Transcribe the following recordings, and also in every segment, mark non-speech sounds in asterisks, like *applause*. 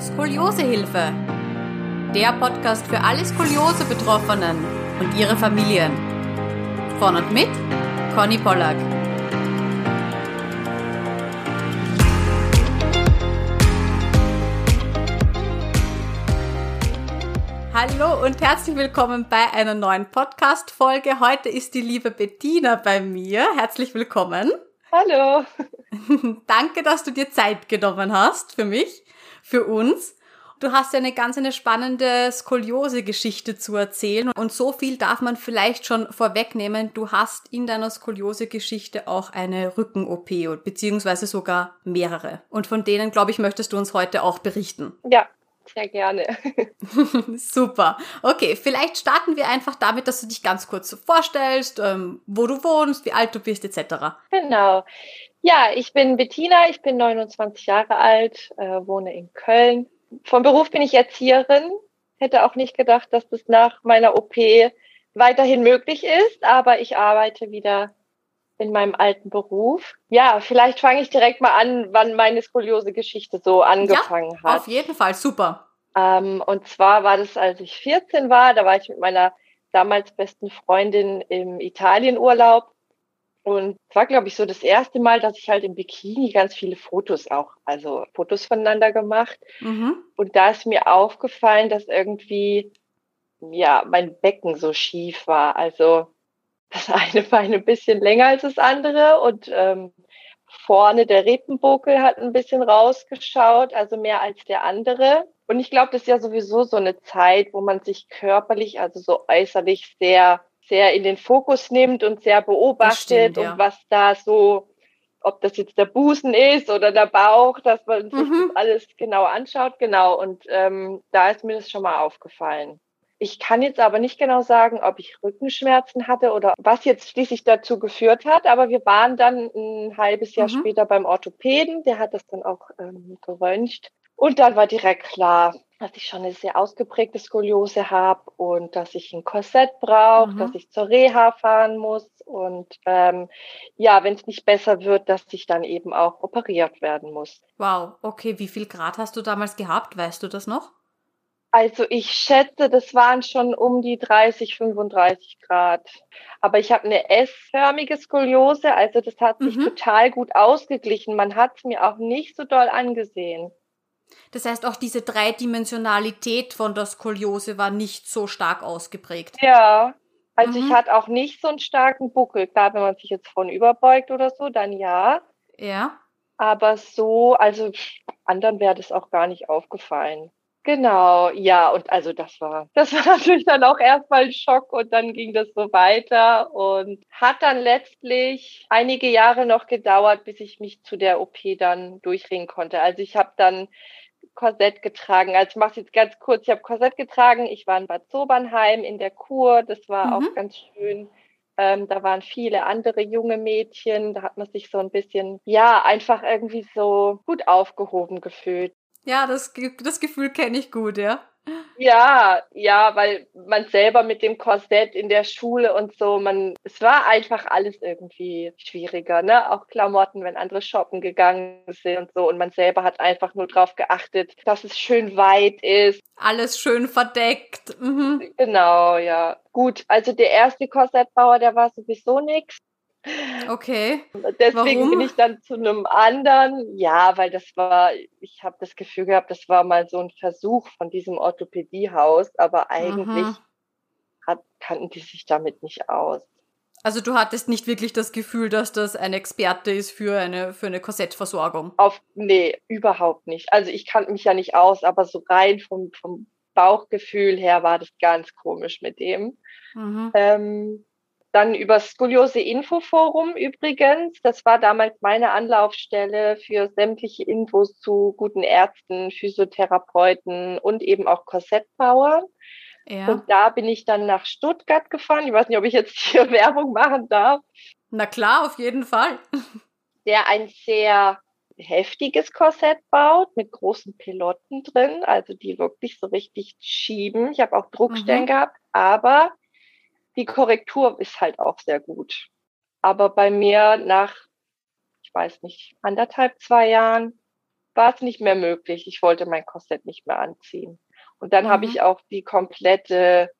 Skoliosehilfe. Der Podcast für alle Skoliose-Betroffenen und ihre Familien. Von und mit Conny Pollack. Hallo und herzlich willkommen bei einer neuen Podcast-Folge. Heute ist die liebe Bettina bei mir. Herzlich willkommen. Hallo. *laughs* Danke, dass du dir Zeit genommen hast für mich, für uns. Du hast ja eine ganz eine spannende Skoliose-Geschichte zu erzählen und so viel darf man vielleicht schon vorwegnehmen. Du hast in deiner Skoliose-Geschichte auch eine Rücken-OP beziehungsweise sogar mehrere. Und von denen, glaube ich, möchtest du uns heute auch berichten. Ja, sehr gerne. *laughs* Super. Okay, vielleicht starten wir einfach damit, dass du dich ganz kurz vorstellst, ähm, wo du wohnst, wie alt du bist, etc. Genau. Ja, ich bin Bettina, ich bin 29 Jahre alt, äh, wohne in Köln. Vom Beruf bin ich Erzieherin. Hätte auch nicht gedacht, dass das nach meiner OP weiterhin möglich ist, aber ich arbeite wieder in meinem alten Beruf. Ja, vielleicht fange ich direkt mal an, wann meine Skoliose-Geschichte so angefangen ja, hat. Auf jeden Fall, super. Ähm, und zwar war das, als ich 14 war, da war ich mit meiner damals besten Freundin im Italienurlaub und es war, glaube ich, so das erste Mal, dass ich halt im Bikini ganz viele Fotos auch, also Fotos voneinander gemacht. Mhm. Und da ist mir aufgefallen, dass irgendwie, ja, mein Becken so schief war. Also das *laughs* eine Bein ein bisschen länger als das andere und ähm, vorne der Rippenbuckel hat ein bisschen rausgeschaut, also mehr als der andere. Und ich glaube, das ist ja sowieso so eine Zeit, wo man sich körperlich, also so äußerlich sehr sehr in den Fokus nimmt und sehr beobachtet stimmt, ja. und was da so, ob das jetzt der Busen ist oder der Bauch, dass man sich mhm. das alles genau anschaut. Genau, und ähm, da ist mir das schon mal aufgefallen. Ich kann jetzt aber nicht genau sagen, ob ich Rückenschmerzen hatte oder was jetzt schließlich dazu geführt hat. Aber wir waren dann ein halbes Jahr mhm. später beim Orthopäden. Der hat das dann auch ähm, geröntgt. Und dann war direkt klar, dass ich schon eine sehr ausgeprägte Skoliose habe und dass ich ein Korsett brauche, mhm. dass ich zur Reha fahren muss und ähm, ja, wenn es nicht besser wird, dass ich dann eben auch operiert werden muss. Wow, okay, wie viel Grad hast du damals gehabt? Weißt du das noch? Also ich schätze, das waren schon um die 30, 35 Grad. Aber ich habe eine S-förmige Skoliose, also das hat sich mhm. total gut ausgeglichen. Man hat es mir auch nicht so doll angesehen. Das heißt, auch diese Dreidimensionalität von der Skoliose war nicht so stark ausgeprägt. Ja, also mhm. ich hatte auch nicht so einen starken Buckel. Klar, wenn man sich jetzt von überbeugt oder so, dann ja. Ja. Aber so, also anderen wäre das auch gar nicht aufgefallen. Genau, ja, und also das war, das *laughs* war natürlich dann auch erstmal ein Schock und dann ging das so weiter und hat dann letztlich einige Jahre noch gedauert, bis ich mich zu der OP dann durchringen konnte. Also ich habe dann Korsett getragen. Also ich mache es jetzt ganz kurz. Ich habe Korsett getragen. Ich war in Bad Sobernheim in der Kur. Das war mhm. auch ganz schön. Ähm, da waren viele andere junge Mädchen. Da hat man sich so ein bisschen, ja, einfach irgendwie so gut aufgehoben gefühlt. Ja, das, das Gefühl kenne ich gut, ja. Ja, ja, weil man selber mit dem Korsett in der Schule und so, man, es war einfach alles irgendwie schwieriger, ne? Auch Klamotten, wenn andere shoppen gegangen sind und so. Und man selber hat einfach nur darauf geachtet, dass es schön weit ist. Alles schön verdeckt. Mhm. Genau, ja. Gut, also der erste Korsettbauer, der war sowieso nichts. Okay. Deswegen Warum? bin ich dann zu einem anderen. Ja, weil das war, ich habe das Gefühl gehabt, das war mal so ein Versuch von diesem Orthopädiehaus, aber eigentlich hat, kannten die sich damit nicht aus. Also du hattest nicht wirklich das Gefühl, dass das ein Experte ist für eine, für eine Korsettversorgung? Auf, nee, überhaupt nicht. Also ich kannte mich ja nicht aus, aber so rein vom, vom Bauchgefühl her war das ganz komisch mit dem. Mhm. Ähm, dann über Skoliose Infoforum übrigens. Das war damals meine Anlaufstelle für sämtliche Infos zu guten Ärzten, Physiotherapeuten und eben auch Korsettbauern. Ja. Und da bin ich dann nach Stuttgart gefahren. Ich weiß nicht, ob ich jetzt hier *laughs* Werbung machen darf. Na klar, auf jeden Fall. Der ein sehr heftiges Korsett baut mit großen Piloten drin, also die wirklich so richtig schieben. Ich habe auch Druckstellen mhm. gehabt, aber die Korrektur ist halt auch sehr gut. Aber bei mir nach, ich weiß nicht, anderthalb, zwei Jahren war es nicht mehr möglich. Ich wollte mein Korsett nicht mehr anziehen. Und dann mhm. habe ich auch die komplette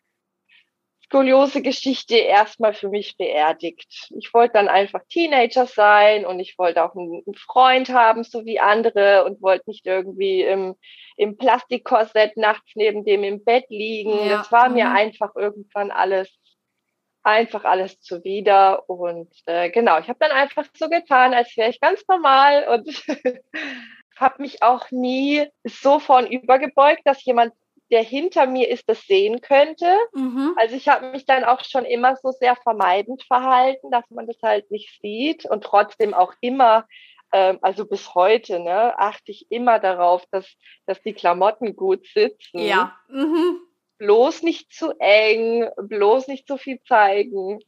Skoliose-Geschichte erstmal für mich beerdigt. Ich wollte dann einfach Teenager sein und ich wollte auch einen Freund haben, so wie andere und wollte nicht irgendwie im, im Plastikkorsett nachts neben dem im Bett liegen. Ja. Das war mhm. mir einfach irgendwann alles einfach alles zuwider und äh, genau, ich habe dann einfach so getan, als wäre ich ganz normal und *laughs* habe mich auch nie so vorn übergebeugt, dass jemand der hinter mir ist, das sehen könnte. Mhm. Also ich habe mich dann auch schon immer so sehr vermeidend verhalten, dass man das halt nicht sieht und trotzdem auch immer, ähm, also bis heute, ne, achte ich immer darauf, dass, dass die Klamotten gut sitzen. Ja. Mhm. Bloß nicht zu eng, bloß nicht zu viel zeigen.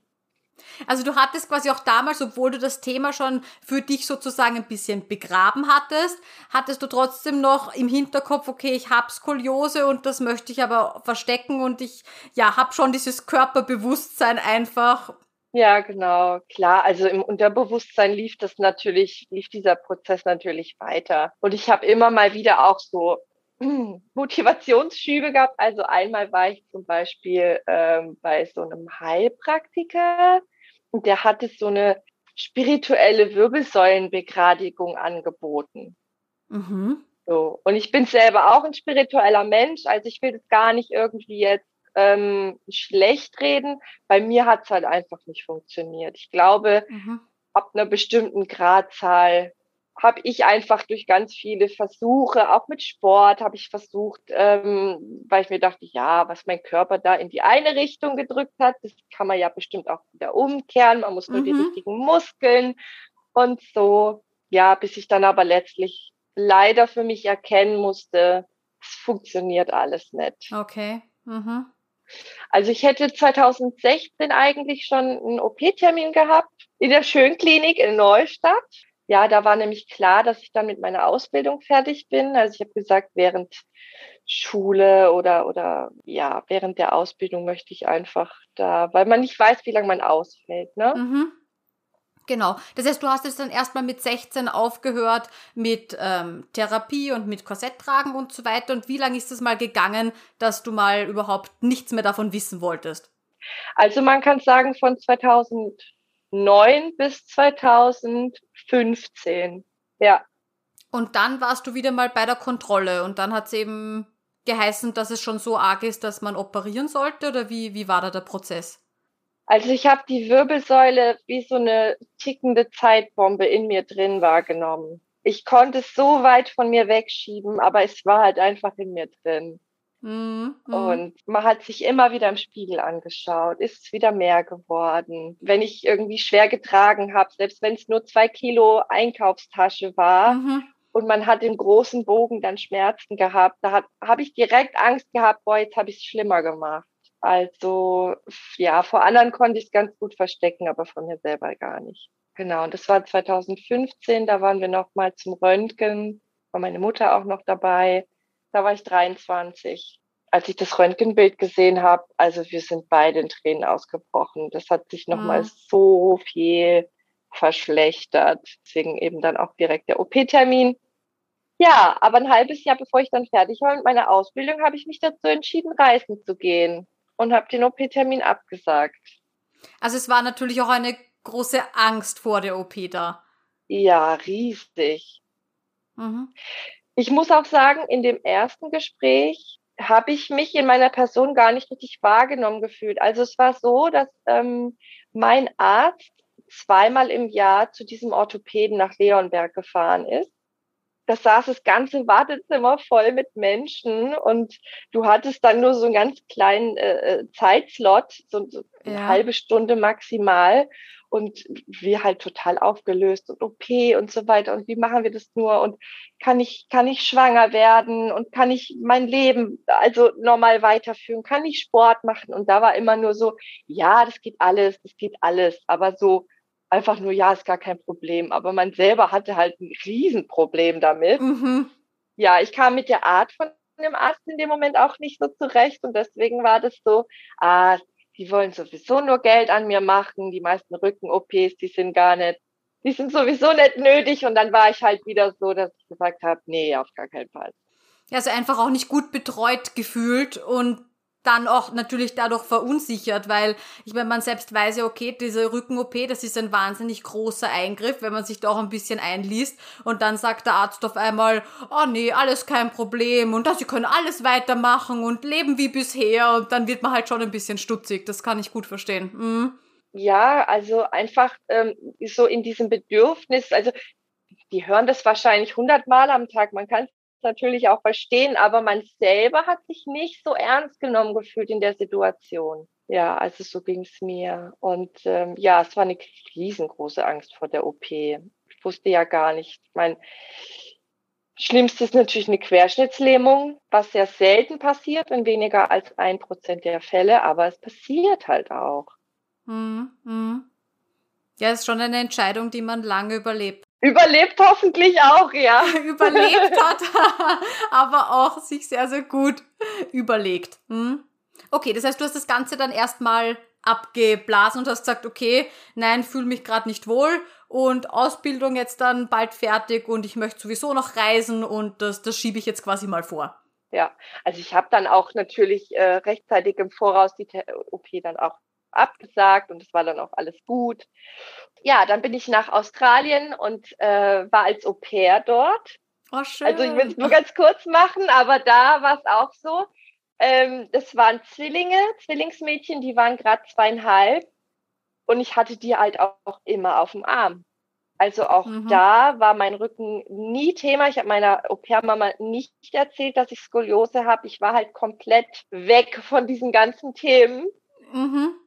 Also du hattest quasi auch damals, obwohl du das Thema schon für dich sozusagen ein bisschen begraben hattest, hattest du trotzdem noch im Hinterkopf, okay, ich habe Skoliose und das möchte ich aber verstecken und ich ja, habe schon dieses Körperbewusstsein einfach. Ja, genau, klar. Also im Unterbewusstsein lief das natürlich, lief dieser Prozess natürlich weiter. Und ich habe immer mal wieder auch so *clears throat* Motivationsschübe gehabt. Also einmal war ich zum Beispiel ähm, bei so einem Heilpraktiker und der hatte so eine spirituelle Wirbelsäulenbegradigung angeboten. Mhm. So. Und ich bin selber auch ein spiritueller Mensch, also ich will das gar nicht irgendwie jetzt ähm, schlecht reden. Bei mir hat es halt einfach nicht funktioniert. Ich glaube, mhm. ab einer bestimmten Gradzahl habe ich einfach durch ganz viele Versuche, auch mit Sport, habe ich versucht, ähm, weil ich mir dachte, ja, was mein Körper da in die eine Richtung gedrückt hat, das kann man ja bestimmt auch wieder umkehren. Man muss nur mhm. die richtigen Muskeln und so. Ja, bis ich dann aber letztlich leider für mich erkennen musste, es funktioniert alles nicht. Okay. Mhm. Also ich hätte 2016 eigentlich schon einen OP-Termin gehabt in der Schönklinik in Neustadt ja, da war nämlich klar, dass ich dann mit meiner Ausbildung fertig bin. Also ich habe gesagt, während Schule oder oder ja, während der Ausbildung möchte ich einfach da, weil man nicht weiß, wie lange man ausfällt, ne? Mhm. Genau. Das heißt, du hast jetzt dann erstmal mit 16 aufgehört mit ähm, Therapie und mit Korsetttragen und so weiter. Und wie lange ist es mal gegangen, dass du mal überhaupt nichts mehr davon wissen wolltest? Also man kann sagen, von 2000 2009 bis 2015. Ja. Und dann warst du wieder mal bei der Kontrolle und dann hat es eben geheißen, dass es schon so arg ist, dass man operieren sollte oder wie, wie war da der Prozess? Also ich habe die Wirbelsäule wie so eine tickende Zeitbombe in mir drin wahrgenommen. Ich konnte es so weit von mir wegschieben, aber es war halt einfach in mir drin. Mhm. Und man hat sich immer wieder im Spiegel angeschaut, ist es wieder mehr geworden. Wenn ich irgendwie schwer getragen habe, selbst wenn es nur zwei Kilo Einkaufstasche war, mhm. und man hat im großen Bogen dann Schmerzen gehabt, da habe ich direkt Angst gehabt, boah, jetzt habe ich es schlimmer gemacht. Also ja, vor anderen konnte ich es ganz gut verstecken, aber von mir selber gar nicht. Genau, und das war 2015, da waren wir noch mal zum Röntgen, war meine Mutter auch noch dabei. Da war ich 23. Als ich das Röntgenbild gesehen habe, also wir sind beide in Tränen ausgebrochen. Das hat sich nochmal mhm. so viel verschlechtert. Deswegen eben dann auch direkt der OP-Termin. Ja, aber ein halbes Jahr bevor ich dann fertig war mit meiner Ausbildung, habe ich mich dazu entschieden, reisen zu gehen und habe den OP-Termin abgesagt. Also es war natürlich auch eine große Angst vor der OP da. Ja, riesig. Mhm. Ich muss auch sagen, in dem ersten Gespräch habe ich mich in meiner Person gar nicht richtig wahrgenommen gefühlt. Also es war so, dass ähm, mein Arzt zweimal im Jahr zu diesem Orthopäden nach Leonberg gefahren ist. Da saß das ganze Wartezimmer voll mit Menschen und du hattest dann nur so einen ganz kleinen äh, äh Zeitslot, so, so eine ja. halbe Stunde maximal. Und wir halt total aufgelöst und OP und so weiter. Und wie machen wir das nur? Und kann ich kann ich schwanger werden? Und kann ich mein Leben also normal weiterführen? Kann ich Sport machen? Und da war immer nur so ja das geht alles das geht alles. Aber so einfach nur ja ist gar kein Problem aber man selber hatte halt ein Riesenproblem damit mhm. ja ich kam mit der Art von dem Arzt in dem Moment auch nicht so zurecht und deswegen war das so ah die wollen sowieso nur Geld an mir machen. Die meisten Rücken-OPs, die sind gar nicht die sind sowieso nicht nötig. Und dann war ich halt wieder so, dass ich gesagt habe, nee, auf gar keinen Fall. Ja, also einfach auch nicht gut betreut gefühlt und dann auch natürlich dadurch verunsichert, weil ich meine, man selbst weiß ja, okay, diese Rücken-OP, das ist ein wahnsinnig großer Eingriff, wenn man sich da auch ein bisschen einliest und dann sagt der Arzt auf einmal, oh nee, alles kein Problem und sie können alles weitermachen und leben wie bisher und dann wird man halt schon ein bisschen stutzig, das kann ich gut verstehen. Mhm. Ja, also einfach ähm, so in diesem Bedürfnis, also die hören das wahrscheinlich hundertmal am Tag. Man kann natürlich auch verstehen, aber man selber hat sich nicht so ernst genommen gefühlt in der Situation. Ja, also so ging es mir. Und ähm, ja, es war eine riesengroße Angst vor der OP. Ich wusste ja gar nicht. Ich meine, Schlimmste ist natürlich eine Querschnittslähmung, was sehr selten passiert, in weniger als ein Prozent der Fälle, aber es passiert halt auch. Hm, hm. Ja, ist schon eine Entscheidung, die man lange überlebt. Überlebt hoffentlich auch, ja. *laughs* überlebt hat, aber auch sich sehr, sehr gut überlegt. Hm? Okay, das heißt, du hast das Ganze dann erstmal abgeblasen und hast gesagt, okay, nein, fühle mich gerade nicht wohl und Ausbildung jetzt dann bald fertig und ich möchte sowieso noch reisen und das, das schiebe ich jetzt quasi mal vor. Ja, also ich habe dann auch natürlich äh, rechtzeitig im Voraus die OP dann auch abgesagt und es war dann auch alles gut. Ja, dann bin ich nach Australien und äh, war als Au pair dort. Oh, schön. Also ich will es nur ganz kurz machen, aber da war es auch so. Ähm, das waren Zwillinge, Zwillingsmädchen, die waren gerade zweieinhalb und ich hatte die halt auch, immer auf dem Arm. Also auch mhm. da war mein Rücken nie Thema. Ich habe meiner Au-pair-Mama nicht erzählt, dass ich Skoliose habe. Ich war halt komplett weg von diesen ganzen Themen. Mhm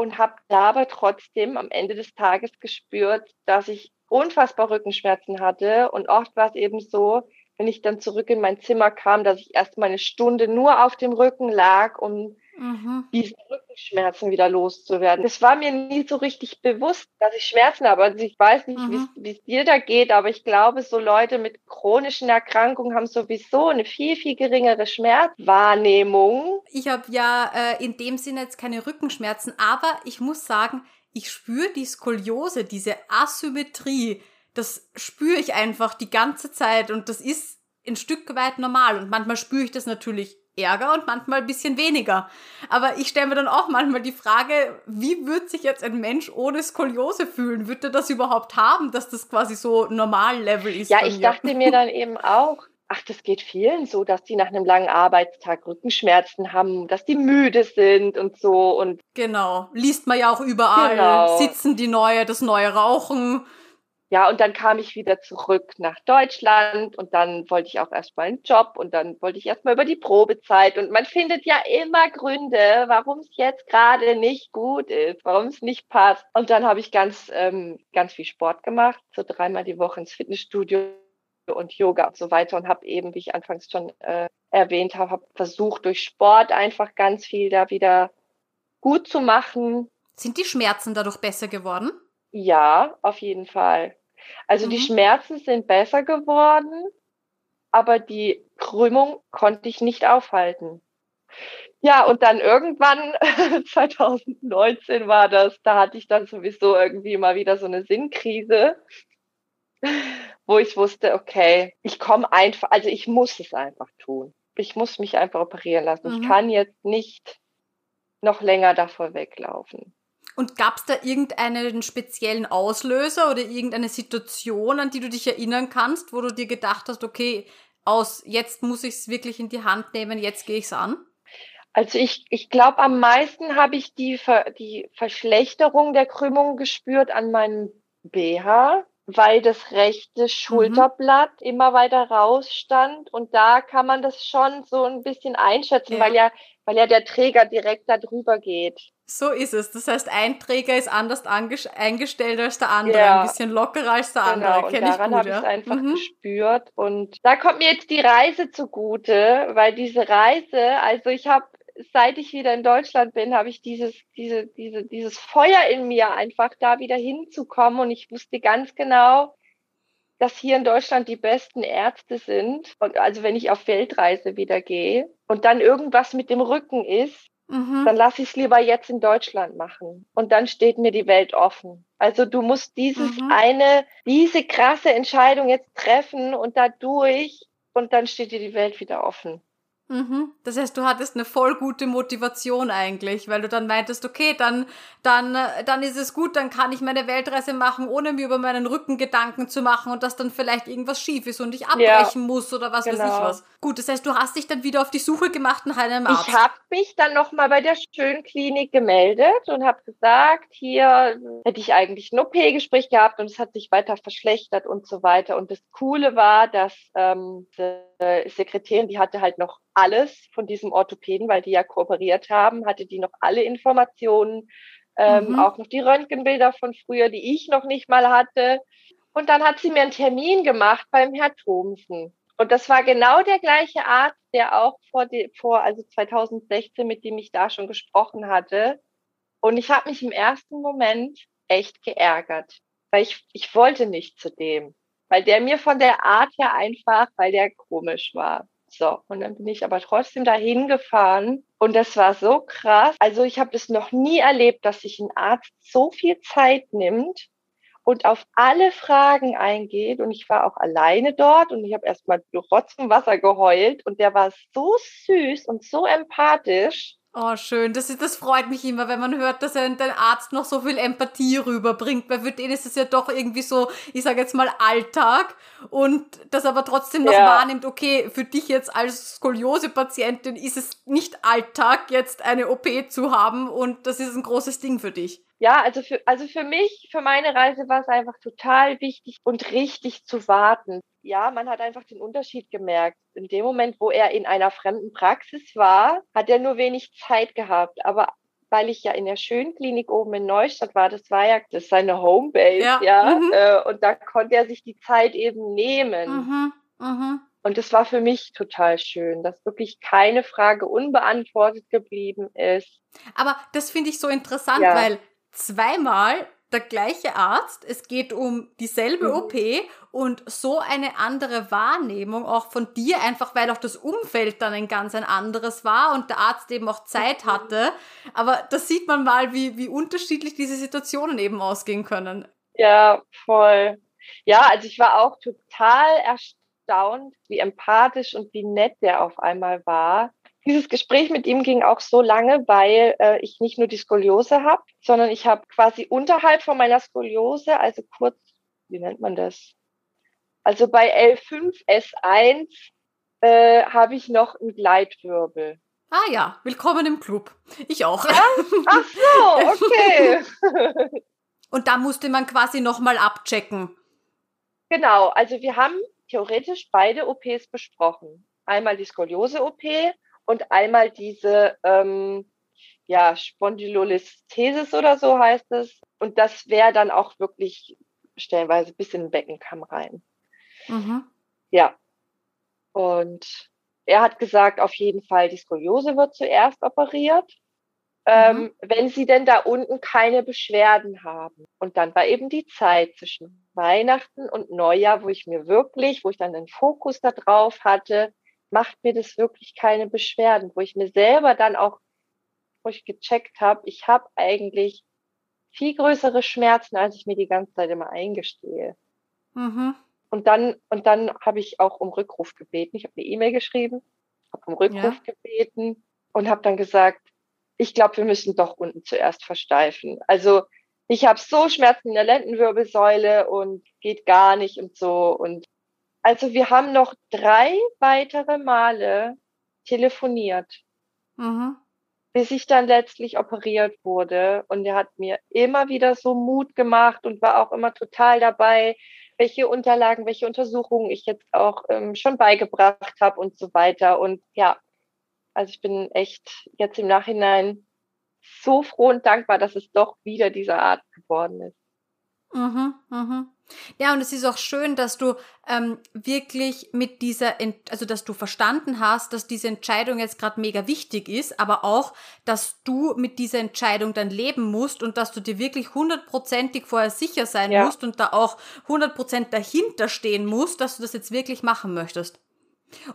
und habe dabei trotzdem am Ende des Tages gespürt, dass ich unfassbar Rückenschmerzen hatte. Und oft war es eben so, wenn ich dann zurück in mein Zimmer kam, dass ich erst mal eine Stunde nur auf dem Rücken lag, um mhm. diese Rückenschmerzen wieder loszuwerden. Das war mir nie so richtig bewusst, dass ich Schmerzen habe. Also ich weiß nicht, mhm. wie es dir da geht, aber ich glaube, so Leute mit chronischen Erkrankungen haben sowieso eine viel, viel geringere Schmerzwahrnehmung. Ich habe ja äh, in dem Sinne jetzt keine Rückenschmerzen, aber ich muss sagen, ich spüre die Skoliose, diese Asymmetrie, das spüre ich einfach die ganze Zeit und das ist ein Stück weit normal und manchmal spüre ich das natürlich Ärger und manchmal ein bisschen weniger. Aber ich stelle mir dann auch manchmal die Frage, wie wird sich jetzt ein Mensch ohne Skoliose fühlen? Wird er das überhaupt haben, dass das quasi so Normal-Level ist? Ja, ich mir? dachte mir dann eben auch, ach, das geht vielen so, dass die nach einem langen Arbeitstag Rückenschmerzen haben, dass die müde sind und so und. Genau. Liest man ja auch überall. Genau. Sitzen die neue, das neue Rauchen. Ja, und dann kam ich wieder zurück nach Deutschland und dann wollte ich auch erstmal einen Job und dann wollte ich erstmal über die Probezeit und man findet ja immer Gründe, warum es jetzt gerade nicht gut ist, warum es nicht passt. Und dann habe ich ganz, ähm, ganz viel Sport gemacht, so dreimal die Woche ins Fitnessstudio und Yoga und so weiter und habe eben, wie ich anfangs schon äh, erwähnt habe, hab versucht durch Sport einfach ganz viel da wieder gut zu machen. Sind die Schmerzen dadurch besser geworden? Ja, auf jeden Fall. Also mhm. die Schmerzen sind besser geworden, aber die Krümmung konnte ich nicht aufhalten. Ja, und dann irgendwann, *laughs* 2019 war das, da hatte ich dann sowieso irgendwie mal wieder so eine Sinnkrise, wo ich wusste, okay, ich komme einfach, also ich muss es einfach tun. Ich muss mich einfach operieren lassen. Mhm. Ich kann jetzt nicht noch länger davor weglaufen. Und gab es da irgendeinen speziellen Auslöser oder irgendeine Situation, an die du dich erinnern kannst, wo du dir gedacht hast, okay, aus jetzt muss ich es wirklich in die Hand nehmen, jetzt gehe ich es an? Also ich, ich glaube, am meisten habe ich die, Ver, die Verschlechterung der Krümmung gespürt an meinem BH, weil das rechte mhm. Schulterblatt mhm. immer weiter rausstand. Und da kann man das schon so ein bisschen einschätzen, ja. weil ja, weil ja der Träger direkt da drüber geht. So ist es. Das heißt, ein Träger ist anders eingestellt als der andere, ja. ein bisschen lockerer als der andere. Genau, Kenn und daran habe ich es einfach mhm. gespürt. Und da kommt mir jetzt die Reise zugute, weil diese Reise, also ich habe, seit ich wieder in Deutschland bin, habe ich dieses, diese, diese, dieses Feuer in mir, einfach da wieder hinzukommen. Und ich wusste ganz genau, dass hier in Deutschland die besten Ärzte sind. Und also wenn ich auf Weltreise wieder gehe und dann irgendwas mit dem Rücken ist, mhm. dann lasse ich es lieber jetzt in Deutschland machen. Und dann steht mir die Welt offen. Also du musst dieses mhm. eine, diese krasse Entscheidung jetzt treffen und dadurch und dann steht dir die Welt wieder offen. Mhm. Das heißt, du hattest eine voll gute Motivation eigentlich, weil du dann meintest, okay, dann, dann, dann ist es gut, dann kann ich meine Weltreise machen, ohne mir über meinen Rücken Gedanken zu machen und dass dann vielleicht irgendwas schief ist und ich abbrechen ja, muss oder was genau. weiß ich genau. was. Gut, das heißt, du hast dich dann wieder auf die Suche gemacht nach einem Arzt. Ich habe mich dann nochmal bei der Schönklinik gemeldet und habe gesagt, hier hätte ich eigentlich ein OP-Gespräch gehabt und es hat sich weiter verschlechtert und so weiter. Und das Coole war, dass ähm, die Sekretärin, die hatte halt noch alles von diesem Orthopäden, weil die ja kooperiert haben, hatte die noch alle Informationen, ähm, mhm. auch noch die Röntgenbilder von früher, die ich noch nicht mal hatte. Und dann hat sie mir einen Termin gemacht beim Herr Thomsen. Und das war genau der gleiche Arzt, der auch vor, die, vor also 2016, mit dem ich da schon gesprochen hatte. Und ich habe mich im ersten Moment echt geärgert, weil ich, ich wollte nicht zu dem, weil der mir von der Art her einfach, weil der komisch war. So, und dann bin ich aber trotzdem dahin gefahren und das war so krass. Also ich habe das noch nie erlebt, dass sich ein Arzt so viel Zeit nimmt und auf alle Fragen eingeht. Und ich war auch alleine dort und ich habe erstmal durch Rotz und Wasser geheult und der war so süß und so empathisch. Oh, schön. Das, ist, das freut mich immer, wenn man hört, dass ein, ein Arzt noch so viel Empathie rüberbringt, weil für den ist es ja doch irgendwie so, ich sage jetzt mal Alltag und das aber trotzdem noch ja. wahrnimmt, okay, für dich jetzt als Skoliose-Patientin ist es nicht Alltag, jetzt eine OP zu haben und das ist ein großes Ding für dich. Ja, also für, also für mich, für meine Reise war es einfach total wichtig und richtig zu warten ja, man hat einfach den Unterschied gemerkt. In dem Moment, wo er in einer fremden Praxis war, hat er nur wenig Zeit gehabt. Aber weil ich ja in der Schönklinik oben in Neustadt war, das war ja das seine Homebase, ja. ja mhm. äh, und da konnte er sich die Zeit eben nehmen. Mhm. Mhm. Und das war für mich total schön, dass wirklich keine Frage unbeantwortet geblieben ist. Aber das finde ich so interessant, ja. weil zweimal der gleiche Arzt, es geht um dieselbe mhm. OP und so eine andere Wahrnehmung auch von dir, einfach weil auch das Umfeld dann ein ganz ein anderes war und der Arzt eben auch Zeit mhm. hatte. Aber da sieht man mal, wie, wie unterschiedlich diese Situationen eben ausgehen können. Ja, voll. Ja, also ich war auch total erstaunt, wie empathisch und wie nett der auf einmal war dieses Gespräch mit ihm ging auch so lange, weil äh, ich nicht nur die Skoliose habe, sondern ich habe quasi unterhalb von meiner Skoliose, also kurz, wie nennt man das? Also bei L5, S1 äh, habe ich noch einen Gleitwirbel. Ah ja, willkommen im Club. Ich auch. Ja? Ach so, okay. *laughs* *laughs* Und da musste man quasi nochmal abchecken. Genau, also wir haben theoretisch beide OPs besprochen. Einmal die Skoliose-OP und einmal diese ähm, ja, Spondylolisthesis oder so heißt es. Und das wäre dann auch wirklich stellenweise bis in den Beckenkamm rein. Mhm. Ja. Und er hat gesagt, auf jeden Fall, die Skoliose wird zuerst operiert. Ähm, mhm. wenn sie denn da unten keine Beschwerden haben. Und dann war eben die Zeit zwischen Weihnachten und Neujahr, wo ich mir wirklich, wo ich dann den Fokus da drauf hatte, macht mir das wirklich keine Beschwerden, wo ich mir selber dann auch, wo ich gecheckt habe, ich habe eigentlich viel größere Schmerzen, als ich mir die ganze Zeit immer eingestehe. Mhm. Und dann, und dann habe ich auch um Rückruf gebeten. Ich habe eine E-Mail geschrieben, habe um Rückruf ja. gebeten und habe dann gesagt, ich glaube, wir müssen doch unten zuerst versteifen. Also ich habe so Schmerzen in der Lendenwirbelsäule und geht gar nicht und so. Und also wir haben noch drei weitere Male telefoniert, mhm. bis ich dann letztlich operiert wurde. Und er hat mir immer wieder so Mut gemacht und war auch immer total dabei, welche Unterlagen, welche Untersuchungen ich jetzt auch ähm, schon beigebracht habe und so weiter. Und ja, also ich bin echt jetzt im Nachhinein so froh und dankbar, dass es doch wieder dieser Art geworden ist. Mhm, mhm. Ja, und es ist auch schön, dass du ähm, wirklich mit dieser, Ent also dass du verstanden hast, dass diese Entscheidung jetzt gerade mega wichtig ist, aber auch, dass du mit dieser Entscheidung dann leben musst und dass du dir wirklich hundertprozentig vorher sicher sein ja. musst und da auch hundertprozentig dahinter stehen musst, dass du das jetzt wirklich machen möchtest.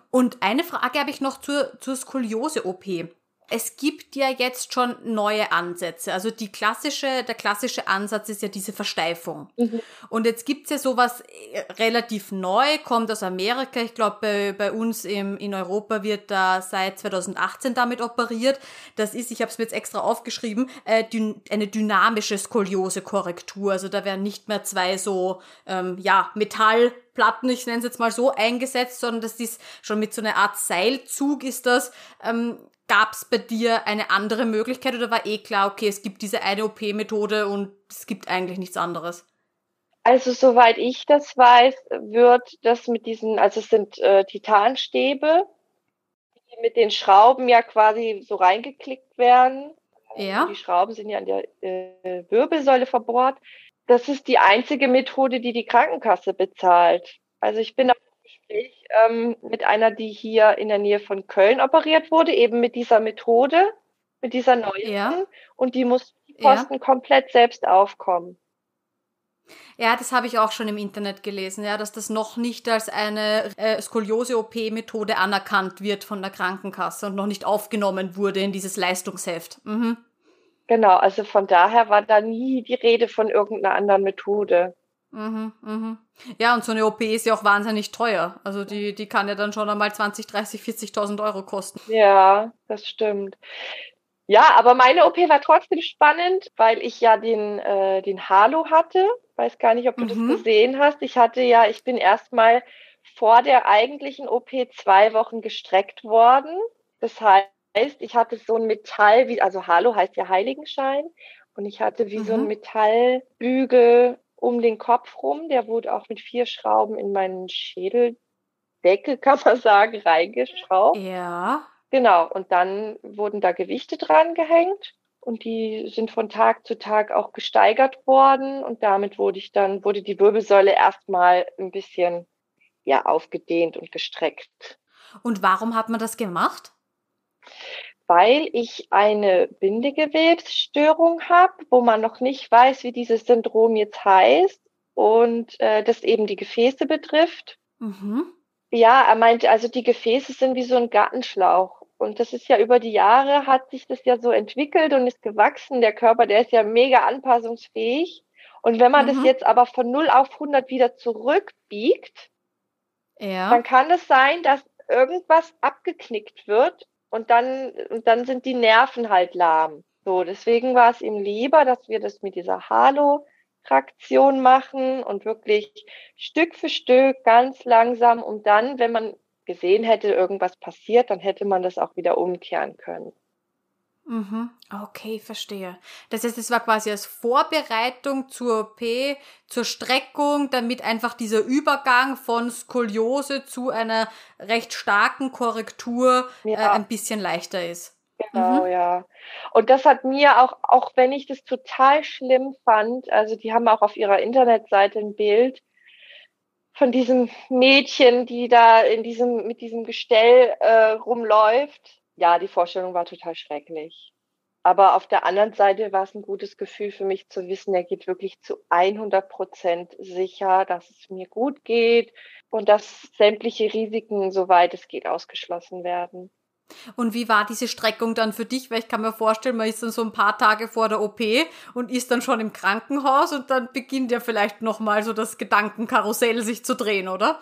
Und eine Frage habe ich noch zur, zur Skoliose-OP. Es gibt ja jetzt schon neue Ansätze. Also die klassische, der klassische Ansatz ist ja diese Versteifung. Mhm. Und jetzt gibt's ja sowas äh, relativ neu, kommt aus Amerika. Ich glaube, bei, bei uns im, in Europa wird da seit 2018 damit operiert. Das ist, ich habe es mir jetzt extra aufgeschrieben, äh, dyn eine dynamische Skoliose-Korrektur. Also da werden nicht mehr zwei so ähm, ja, Metallplatten, ich nenne es jetzt mal so, eingesetzt, sondern das ist schon mit so einer Art Seilzug ist das. Ähm, Gab es bei dir eine andere Möglichkeit oder war eh klar, okay, es gibt diese eine OP-Methode und es gibt eigentlich nichts anderes? Also soweit ich das weiß, wird das mit diesen, also es sind äh, Titanstäbe, die mit den Schrauben ja quasi so reingeklickt werden. Ja. Die Schrauben sind ja an der äh, Wirbelsäule verbohrt. Das ist die einzige Methode, die die Krankenkasse bezahlt. Also ich bin Gespräch ähm, mit einer, die hier in der Nähe von Köln operiert wurde, eben mit dieser Methode, mit dieser neuen. Ja. Und die muss die Kosten ja. komplett selbst aufkommen. Ja, das habe ich auch schon im Internet gelesen, ja, dass das noch nicht als eine äh, Skoliose-OP-Methode anerkannt wird von der Krankenkasse und noch nicht aufgenommen wurde in dieses Leistungsheft. Mhm. Genau, also von daher war da nie die Rede von irgendeiner anderen Methode. Mhm, mhm. Ja, und so eine OP ist ja auch wahnsinnig teuer. Also die, die kann ja dann schon einmal 20, 30, 40.000 Euro kosten. Ja, das stimmt. Ja, aber meine OP war trotzdem spannend, weil ich ja den, äh, den Halo hatte. Weiß gar nicht, ob du mhm. das gesehen hast. Ich hatte ja, ich bin erstmal vor der eigentlichen OP zwei Wochen gestreckt worden. Das heißt, ich hatte so ein Metall, wie, also Halo heißt ja Heiligenschein. Und ich hatte wie mhm. so ein mhm. Metallbügel um den Kopf rum. Der wurde auch mit vier Schrauben in meinen Schädeldeckel, *laughs* kann man sagen, reingeschraubt. Ja. Genau. Und dann wurden da Gewichte dran gehängt und die sind von Tag zu Tag auch gesteigert worden und damit wurde ich dann, wurde die Wirbelsäule erstmal ein bisschen, ja, aufgedehnt und gestreckt. Und warum hat man das gemacht? Weil ich eine Bindegewebsstörung habe, wo man noch nicht weiß, wie dieses Syndrom jetzt heißt und äh, das eben die Gefäße betrifft. Mhm. Ja, er meinte, also die Gefäße sind wie so ein Gartenschlauch. Und das ist ja über die Jahre hat sich das ja so entwickelt und ist gewachsen. Der Körper, der ist ja mega anpassungsfähig. Und wenn man mhm. das jetzt aber von 0 auf 100 wieder zurückbiegt, ja. dann kann es sein, dass irgendwas abgeknickt wird und dann, und dann sind die Nerven halt lahm. So, deswegen war es ihm lieber, dass wir das mit dieser Halo-Traktion machen und wirklich Stück für Stück ganz langsam und dann, wenn man gesehen hätte, irgendwas passiert, dann hätte man das auch wieder umkehren können. Mhm. Okay, verstehe. Das heißt, es war quasi als Vorbereitung zur OP, zur Streckung, damit einfach dieser Übergang von Skoliose zu einer recht starken Korrektur äh, ja. äh, ein bisschen leichter ist. Genau, mhm. ja. Und das hat mir auch, auch wenn ich das total schlimm fand, also die haben auch auf ihrer Internetseite ein Bild von diesem Mädchen, die da in diesem, mit diesem Gestell äh, rumläuft ja, die Vorstellung war total schrecklich. Aber auf der anderen Seite war es ein gutes Gefühl für mich zu wissen, er geht wirklich zu 100 Prozent sicher, dass es mir gut geht und dass sämtliche Risiken, soweit es geht, ausgeschlossen werden. Und wie war diese Streckung dann für dich? Weil ich kann mir vorstellen, man ist dann so ein paar Tage vor der OP und ist dann schon im Krankenhaus und dann beginnt ja vielleicht nochmal so das Gedankenkarussell sich zu drehen, oder?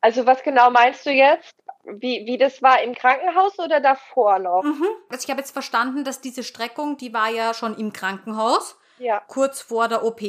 Also was genau meinst du jetzt? Wie, wie das war im Krankenhaus oder davor noch? Mhm. Also ich habe jetzt verstanden, dass diese Streckung, die war ja schon im Krankenhaus, ja. kurz vor der OP.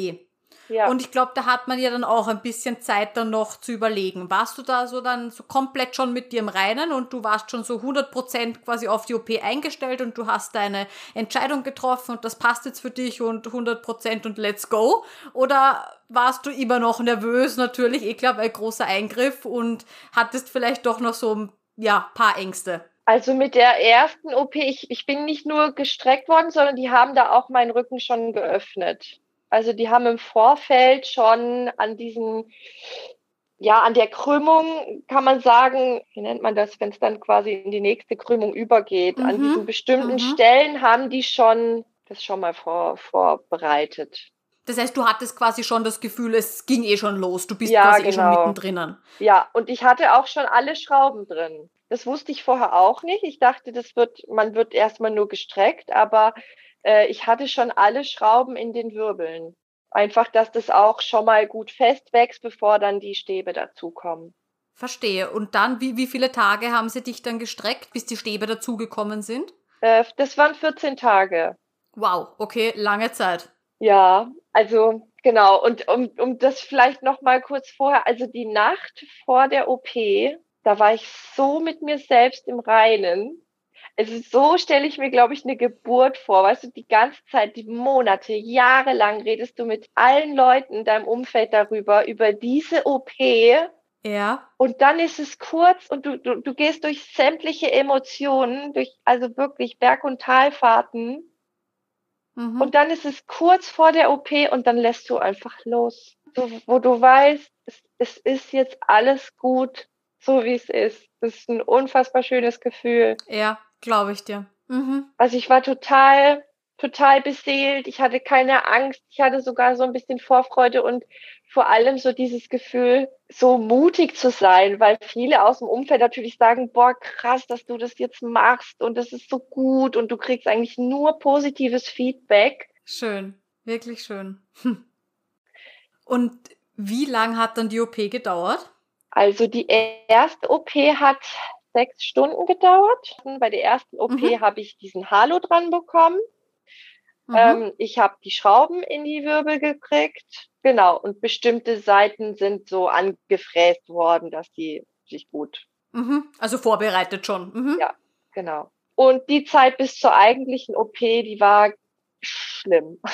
Ja. Und ich glaube, da hat man ja dann auch ein bisschen Zeit dann noch zu überlegen. Warst du da so dann so komplett schon mit dir im Reinen und du warst schon so 100% quasi auf die OP eingestellt und du hast deine Entscheidung getroffen und das passt jetzt für dich und 100% und let's go? Oder warst du immer noch nervös, natürlich, eh klar, weil großer Eingriff und hattest vielleicht doch noch so, ja, paar Ängste? Also mit der ersten OP, ich, ich bin nicht nur gestreckt worden, sondern die haben da auch meinen Rücken schon geöffnet. Also die haben im Vorfeld schon an diesen, ja, an der Krümmung kann man sagen, wie nennt man das, wenn es dann quasi in die nächste Krümmung übergeht, mhm. an diesen bestimmten mhm. Stellen haben die schon das schon mal vor, vorbereitet. Das heißt, du hattest quasi schon das Gefühl, es ging eh schon los. Du bist ja, quasi genau. eh schon genau. mittendrin. Ja, und ich hatte auch schon alle Schrauben drin. Das wusste ich vorher auch nicht. Ich dachte, das wird, man wird erstmal nur gestreckt, aber äh, ich hatte schon alle Schrauben in den Wirbeln. Einfach, dass das auch schon mal gut fest wächst, bevor dann die Stäbe dazukommen. Verstehe. Und dann, wie, wie viele Tage haben sie dich dann gestreckt, bis die Stäbe dazugekommen sind? Äh, das waren 14 Tage. Wow, okay, lange Zeit. Ja, also genau. Und um, um das vielleicht noch mal kurz vorher, also die Nacht vor der OP, da war ich so mit mir selbst im Reinen. Also so stelle ich mir, glaube ich, eine Geburt vor. Weißt du, die ganze Zeit, die Monate, Jahre lang redest du mit allen Leuten in deinem Umfeld darüber, über diese OP. Ja. Und dann ist es kurz und du, du, du gehst durch sämtliche Emotionen, durch also wirklich Berg- und Talfahrten. Mhm. Und dann ist es kurz vor der OP und dann lässt du einfach los. So, wo du weißt, es, es ist jetzt alles gut, so wie es ist. Das ist ein unfassbar schönes Gefühl. Ja, glaube ich dir. Mhm. Also ich war total, total beseelt. Ich hatte keine Angst. Ich hatte sogar so ein bisschen Vorfreude und vor allem so dieses Gefühl, so mutig zu sein, weil viele aus dem Umfeld natürlich sagen, boah, krass, dass du das jetzt machst und das ist so gut und du kriegst eigentlich nur positives Feedback. Schön, wirklich schön. *laughs* Und wie lang hat dann die OP gedauert? Also die erste OP hat sechs Stunden gedauert. Bei der ersten OP mhm. habe ich diesen Halo dran bekommen. Mhm. Ähm, ich habe die Schrauben in die Wirbel gekriegt. Genau. Und bestimmte Seiten sind so angefräst worden, dass die sich gut. Mhm. Also vorbereitet schon. Mhm. Ja, genau. Und die Zeit bis zur eigentlichen OP, die war schlimm. *laughs*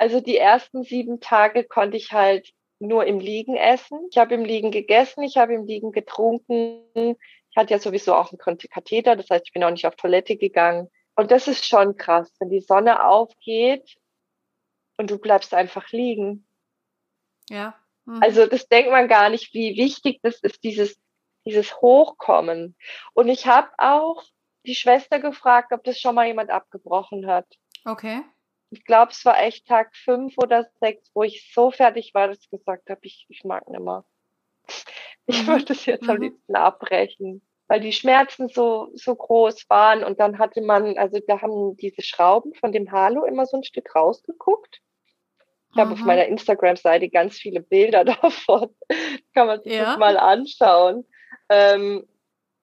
Also die ersten sieben Tage konnte ich halt nur im Liegen essen. Ich habe im Liegen gegessen, ich habe im Liegen getrunken. Ich hatte ja sowieso auch einen Katheter, das heißt, ich bin auch nicht auf Toilette gegangen. Und das ist schon krass, wenn die Sonne aufgeht und du bleibst einfach liegen. Ja. Mhm. Also das denkt man gar nicht, wie wichtig das ist, dieses, dieses Hochkommen. Und ich habe auch die Schwester gefragt, ob das schon mal jemand abgebrochen hat. Okay. Ich glaube, es war echt Tag fünf oder sechs, wo ich so fertig war, dass ich gesagt habe, ich, ich mag nicht mehr. Ich mhm. würde es jetzt mhm. am liebsten abbrechen weil die Schmerzen so, so groß waren. Und dann hatte man, also da haben diese Schrauben von dem Halo immer so ein Stück rausgeguckt. Ich habe auf meiner Instagram-Seite ganz viele Bilder *laughs* davon. Kann man sich ja. das mal anschauen. Ähm,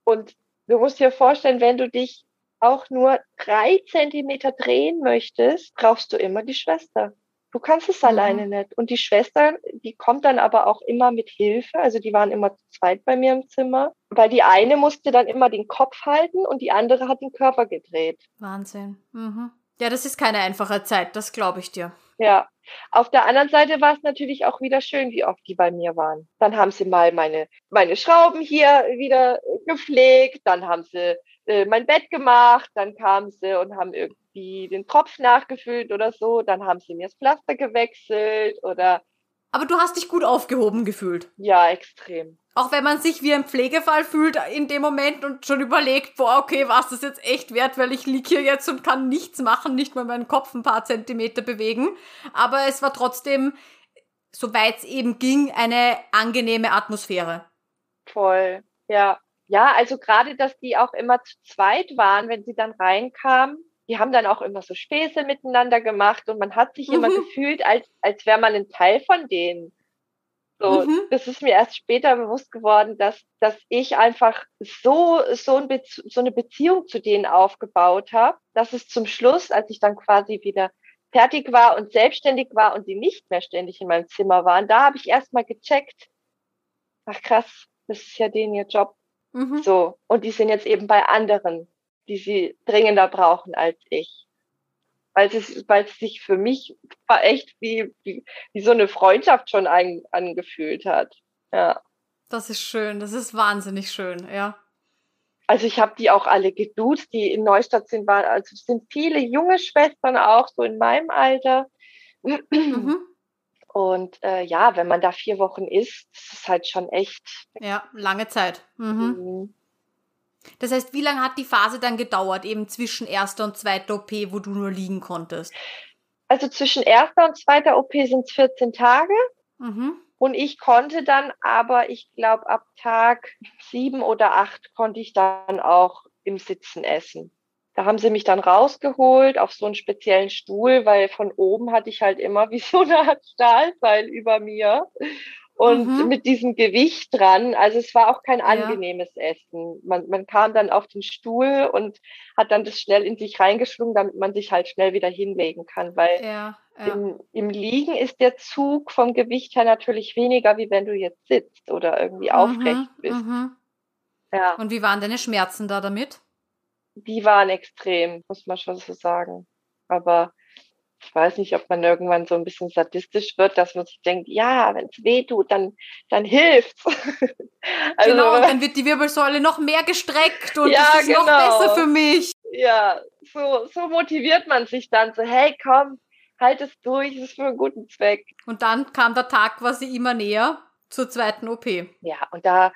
und du musst dir vorstellen, wenn du dich auch nur drei Zentimeter drehen möchtest, brauchst du immer die Schwester. Du kannst es mhm. alleine nicht. Und die Schwester, die kommt dann aber auch immer mit Hilfe. Also die waren immer zu zweit bei mir im Zimmer. Weil die eine musste dann immer den Kopf halten und die andere hat den Körper gedreht. Wahnsinn. Mhm. Ja, das ist keine einfache Zeit, das glaube ich dir. Ja. Auf der anderen Seite war es natürlich auch wieder schön, wie oft die bei mir waren. Dann haben sie mal meine, meine Schrauben hier wieder gepflegt, dann haben sie äh, mein Bett gemacht, dann kamen sie und haben irgendwie irgendwie den Tropf nachgefüllt oder so, dann haben sie mir das Pflaster gewechselt oder. Aber du hast dich gut aufgehoben gefühlt. Ja, extrem. Auch wenn man sich wie ein Pflegefall fühlt in dem Moment und schon überlegt, boah, okay, war es das jetzt echt wert, weil ich liege hier jetzt und kann nichts machen, nicht mal meinen Kopf ein paar Zentimeter bewegen. Aber es war trotzdem, soweit es eben ging, eine angenehme Atmosphäre. Voll, ja. Ja, also gerade, dass die auch immer zu zweit waren, wenn sie dann reinkamen die haben dann auch immer so Späße miteinander gemacht und man hat sich mhm. immer gefühlt, als, als wäre man ein Teil von denen. So, mhm. das ist mir erst später bewusst geworden, dass, dass ich einfach so, so, ein so eine Beziehung zu denen aufgebaut habe, dass es zum Schluss, als ich dann quasi wieder fertig war und selbstständig war und die nicht mehr ständig in meinem Zimmer waren, da habe ich erst mal gecheckt, ach krass, das ist ja denen ihr Job. Mhm. So, und die sind jetzt eben bei anderen die sie dringender brauchen als ich. Weil es, weil es sich für mich echt wie, wie, wie so eine Freundschaft schon ein, angefühlt hat. Ja. Das ist schön, das ist wahnsinnig schön, ja. Also ich habe die auch alle geduzt, die in Neustadt sind, waren, also es sind viele junge Schwestern auch, so in meinem Alter. *clears throat* Mhm. Und äh, ja, wenn man da vier Wochen ist, ist halt schon echt. Ja, lange Zeit. Mhm. Mhm. Das heißt, wie lange hat die Phase dann gedauert, eben zwischen erster und zweiter OP, wo du nur liegen konntest? Also zwischen erster und zweiter OP sind es 14 Tage. Mhm. Und ich konnte dann aber, ich glaube, ab Tag sieben oder acht konnte ich dann auch im Sitzen essen. Da haben sie mich dann rausgeholt auf so einen speziellen Stuhl, weil von oben hatte ich halt immer wie *laughs* so eine Art Stahlseil über mir und mhm. mit diesem Gewicht dran. Also es war auch kein angenehmes ja. Essen. Man, man kam dann auf den Stuhl und hat dann das schnell in sich reingeschlungen, damit man sich halt schnell wieder hinlegen kann, weil ja, ja. Im, im Liegen ist der Zug vom Gewicht her natürlich weniger, wie wenn du jetzt sitzt oder irgendwie mhm, aufrecht bist. Mhm. Ja. Und wie waren deine Schmerzen da damit? Die waren extrem, muss man schon so sagen. Aber ich weiß nicht, ob man irgendwann so ein bisschen sadistisch wird, dass man sich denkt, ja, wenn es weh tut, dann, dann hilft's. *laughs* also, genau, und dann wird die Wirbelsäule noch mehr gestreckt und ja, das ist genau. noch besser für mich. Ja, so, so motiviert man sich dann so, hey, komm, halt es durch, es ist für einen guten Zweck. Und dann kam der Tag quasi immer näher zur zweiten OP. Ja, und da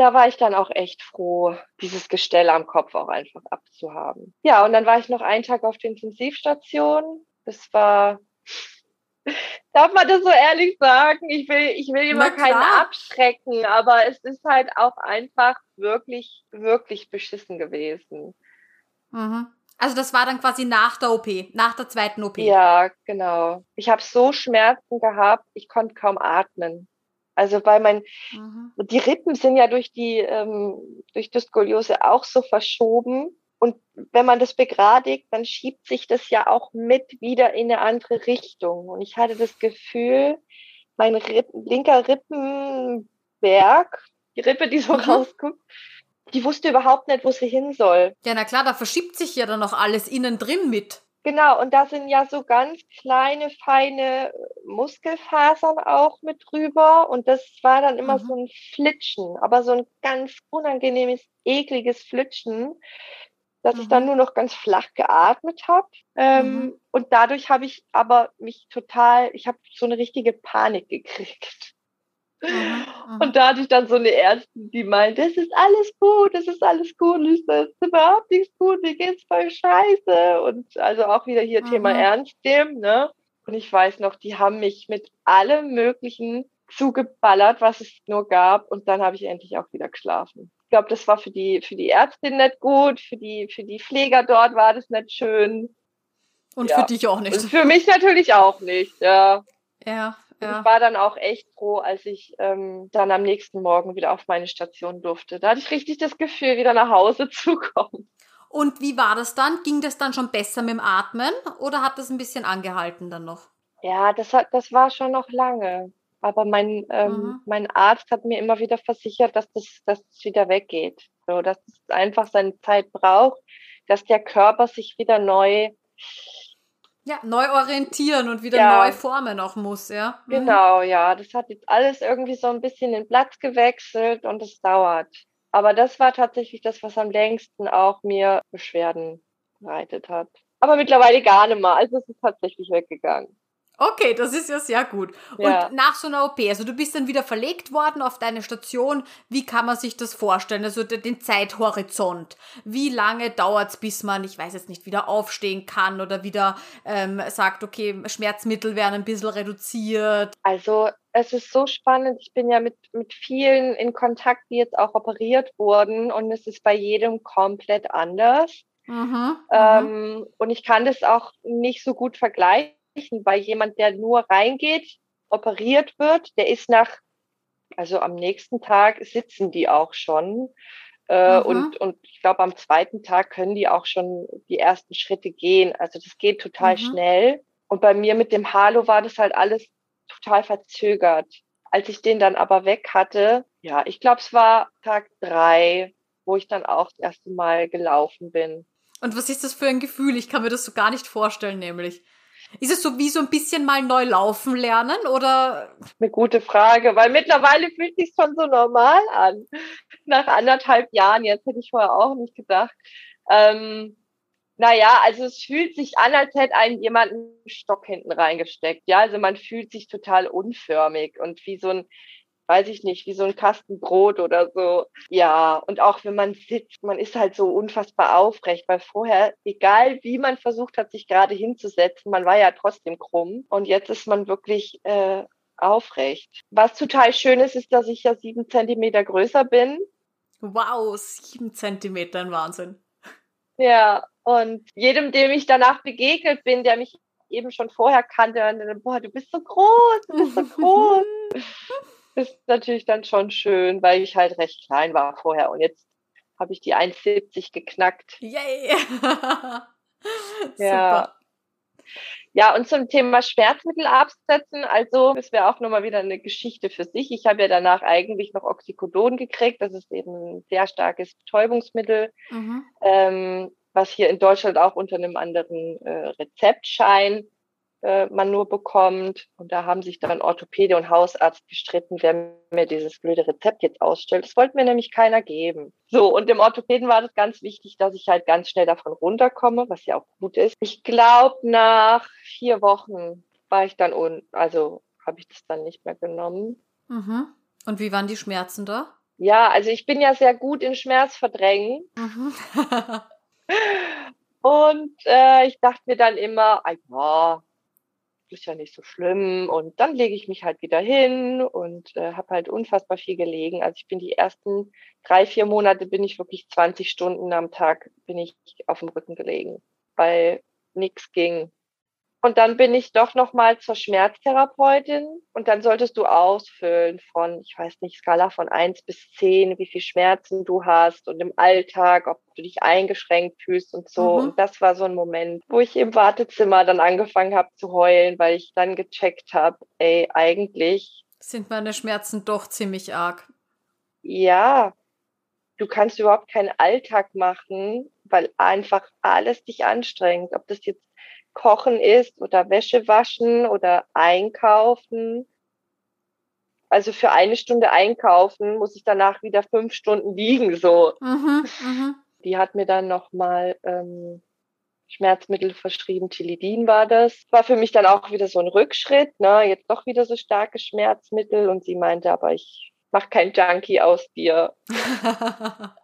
da war ich dann auch echt froh, dieses Gestell am Kopf auch einfach abzuhaben. Ja, und dann war ich noch einen Tag auf der Intensivstation. Das war, *laughs* darf man das so ehrlich sagen? Ich will, ich will immer keinen abschrecken, aber es ist halt auch einfach wirklich, wirklich beschissen gewesen. Mhm. Also das war dann quasi nach der OP, nach der zweiten OP. Ja, genau. Ich habe so Schmerzen gehabt, ich konnte kaum atmen. Also weil mein, mhm. die Rippen sind ja durch die, ähm, durch die Skoliose auch so verschoben. Und wenn man das begradigt, dann schiebt sich das ja auch mit wieder in eine andere Richtung. Und ich hatte das Gefühl, mein Rippen, linker Rippenberg, die Rippe, die so mhm. rausguckt, die wusste überhaupt nicht, wo sie hin soll. Ja, na klar, da verschiebt sich ja dann noch alles innen drin mit. Genau, und da sind ja so ganz kleine, feine Muskelfasern auch mit drüber. Und das war dann immer mhm. so ein Flitschen, aber so ein ganz unangenehmes, ekliges Flitschen, dass mhm. ich dann mhm. nur noch ganz flach geatmet habe. Ähm, mhm. Und dadurch habe ich aber mich total, ich habe so eine richtige Panik gekriegt. Und da hatte ich dann so eine Ärztin, die meint, es ist alles gut, es ist alles gut, es ist überhaupt nichts gut, mir geht's voll scheiße. Und also auch wieder hier mhm. Thema Ernst nehmen, ne? Und ich weiß noch, die haben mich mit allem Möglichen zugeballert, was es nur gab. Und dann habe ich endlich auch wieder geschlafen. Ich glaube, das war für die, für die Ärztin nicht gut, für die, für die Pfleger dort war das nicht schön. Und ja. für dich auch nicht. Und für mich natürlich auch nicht, ja. Ja, ja. Ich war dann auch echt froh, als ich ähm, dann am nächsten Morgen wieder auf meine Station durfte. Da hatte ich richtig das Gefühl, wieder nach Hause *laughs* zu kommen. Und wie war das dann? Ging das dann schon besser mit dem Atmen oder hat das ein bisschen angehalten dann noch? Ja, das, hat, das war schon noch lange. Aber mein, ähm, mhm. mein Arzt hat mir immer wieder versichert, dass das, dass das wieder weggeht. So, dass es einfach seine Zeit braucht, dass der Körper sich wieder neu ja, neu orientieren und wieder ja. neu formen auch muss, ja. Mhm. Genau, ja. Das hat jetzt alles irgendwie so ein bisschen den Platz gewechselt und es dauert. Aber das war tatsächlich das, was am längsten auch mir Beschwerden bereitet hat. Aber mittlerweile gar nicht mehr. Also es ist tatsächlich weggegangen. Okay, das ist ja sehr gut. Ja. Und nach so einer OP, also du bist dann wieder verlegt worden auf deine Station. Wie kann man sich das vorstellen? Also den Zeithorizont. Wie lange dauert es, bis man, ich weiß jetzt nicht, wieder aufstehen kann oder wieder ähm, sagt, okay, Schmerzmittel werden ein bisschen reduziert? Also es ist so spannend. Ich bin ja mit, mit vielen in Kontakt, die jetzt auch operiert wurden und es ist bei jedem komplett anders. Mhm, ähm, mhm. und ich kann das auch nicht so gut vergleichen weil jemand, der nur reingeht, operiert wird, der ist nach, also am nächsten Tag sitzen die auch schon. Äh, und, und ich glaube, am zweiten Tag können die auch schon die ersten Schritte gehen. Also das geht total mhm. schnell. Und bei mir mit dem Halo war das halt alles total verzögert. Als ich den dann aber weg hatte, ja, ich glaube, es war Tag drei, wo ich dann auch das erste Mal gelaufen bin. Und was ist das für ein Gefühl? Ich kann mir das so gar nicht vorstellen, nämlich. Ist es so wie so ein bisschen mal neu laufen lernen oder? Eine gute Frage, weil mittlerweile fühlt sich schon so normal an. Nach anderthalb Jahren, jetzt hätte ich vorher auch nicht gedacht. Ähm, naja, also es fühlt sich an, als hätte einem jemand einen Stock hinten reingesteckt. Ja, also man fühlt sich total unförmig und wie so ein, weiß ich nicht, wie so ein Kasten Brot oder so. Ja, und auch wenn man sitzt, man ist halt so unfassbar aufrecht, weil vorher, egal wie man versucht hat, sich gerade hinzusetzen, man war ja trotzdem krumm. Und jetzt ist man wirklich äh, aufrecht. Was total schön ist, ist, dass ich ja sieben Zentimeter größer bin. Wow, sieben Zentimeter, ein Wahnsinn. Ja, und jedem, dem ich danach begegnet bin, der mich eben schon vorher kannte, dann, boah, du bist so groß, du bist so *laughs* groß. Ist natürlich dann schon schön, weil ich halt recht klein war vorher und jetzt habe ich die 1,70 geknackt. Yay! *laughs* ja. Ja, und zum Thema Schmerzmittel absetzen, also das wäre auch nochmal wieder eine Geschichte für sich. Ich habe ja danach eigentlich noch Oxycodon gekriegt. Das ist eben ein sehr starkes Betäubungsmittel, mhm. ähm, was hier in Deutschland auch unter einem anderen äh, Rezeptschein äh, man nur bekommt. Und da haben sich dann Orthopäde und Hausarzt gestritten, wer mir dieses blöde Rezept jetzt ausstellt. Das wollte mir nämlich keiner geben. So, und dem Orthopäden war das ganz wichtig, dass ich halt ganz schnell davon runterkomme, was ja auch gut ist. Ich glaube, nach vier Wochen war ich dann un, also habe ich das dann nicht mehr genommen. Mhm. Und wie waren die Schmerzen da? Ja, also ich bin ja sehr gut in Schmerz verdrängen. Mhm. *laughs* und äh, ich dachte mir dann immer, ah, ja, ist ja nicht so schlimm. Und dann lege ich mich halt wieder hin und äh, habe halt unfassbar viel gelegen. Also ich bin die ersten drei, vier Monate bin ich wirklich 20 Stunden am Tag bin ich auf dem Rücken gelegen, weil nichts ging. Und dann bin ich doch nochmal zur Schmerztherapeutin und dann solltest du ausfüllen von, ich weiß nicht, Skala von eins bis zehn, wie viel Schmerzen du hast und im Alltag, ob du dich eingeschränkt fühlst und so. Mhm. Und das war so ein Moment, wo ich im Wartezimmer dann angefangen habe zu heulen, weil ich dann gecheckt habe, ey, eigentlich sind meine Schmerzen doch ziemlich arg. Ja, du kannst überhaupt keinen Alltag machen, weil einfach alles dich anstrengt. Ob das jetzt Kochen ist oder Wäsche waschen oder einkaufen. Also für eine Stunde einkaufen muss ich danach wieder fünf Stunden liegen, so. Mhm, mh. Die hat mir dann nochmal ähm, Schmerzmittel verschrieben, Tilidin war das. War für mich dann auch wieder so ein Rückschritt, ne? jetzt doch wieder so starke Schmerzmittel. Und sie meinte, aber ich mach kein Junkie aus dir. *laughs*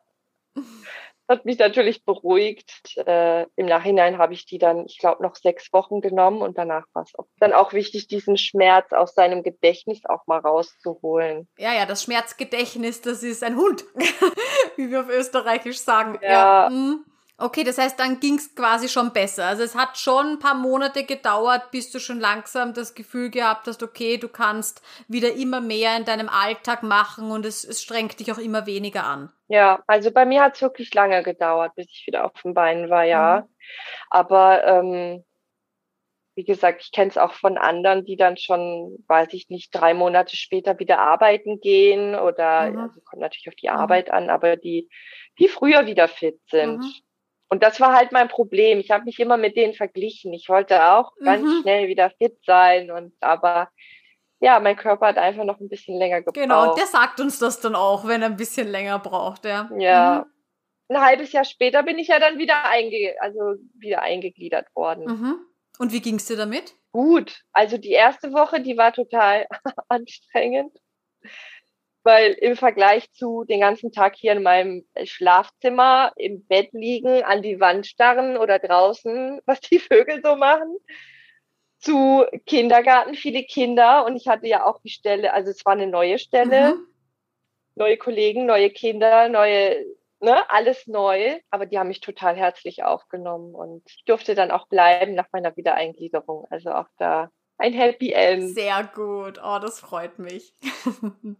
hat mich natürlich beruhigt. Äh, Im Nachhinein habe ich die dann, ich glaube, noch sechs Wochen genommen und danach war es auch dann auch wichtig, diesen Schmerz aus seinem Gedächtnis auch mal rauszuholen. Ja, ja, das Schmerzgedächtnis, das ist ein Hund, *laughs* wie wir auf Österreichisch sagen. Ja. ja. Mhm. Okay, das heißt, dann ging es quasi schon besser. Also es hat schon ein paar Monate gedauert, bis du schon langsam das Gefühl gehabt hast, okay, du kannst wieder immer mehr in deinem Alltag machen und es, es strengt dich auch immer weniger an. Ja, also bei mir hat es wirklich lange gedauert, bis ich wieder auf den Beinen war, ja. Mhm. Aber ähm, wie gesagt, ich kenne es auch von anderen, die dann schon, weiß ich nicht, drei Monate später wieder arbeiten gehen oder mhm. also kommt natürlich auf die mhm. Arbeit an, aber die, die früher wieder fit sind. Mhm. Und das war halt mein Problem. Ich habe mich immer mit denen verglichen. Ich wollte auch mhm. ganz schnell wieder fit sein und aber ja, mein Körper hat einfach noch ein bisschen länger gebraucht. Genau, der sagt uns das dann auch, wenn er ein bisschen länger braucht, ja. Ja. Mhm. Ein halbes Jahr später bin ich ja dann wieder einge also wieder eingegliedert worden. Mhm. Und wie ging es dir damit? Gut. Also die erste Woche, die war total *laughs* anstrengend weil im Vergleich zu den ganzen Tag hier in meinem Schlafzimmer im Bett liegen, an die Wand starren oder draußen, *laughs* was die Vögel so machen, zu Kindergarten, viele Kinder. Und ich hatte ja auch die Stelle, also es war eine neue Stelle, mhm. neue Kollegen, neue Kinder, neue, ne, alles neu, aber die haben mich total herzlich aufgenommen. Und ich durfte dann auch bleiben nach meiner Wiedereingliederung, also auch da ein Happy End. Sehr gut. Oh, das freut mich. *laughs*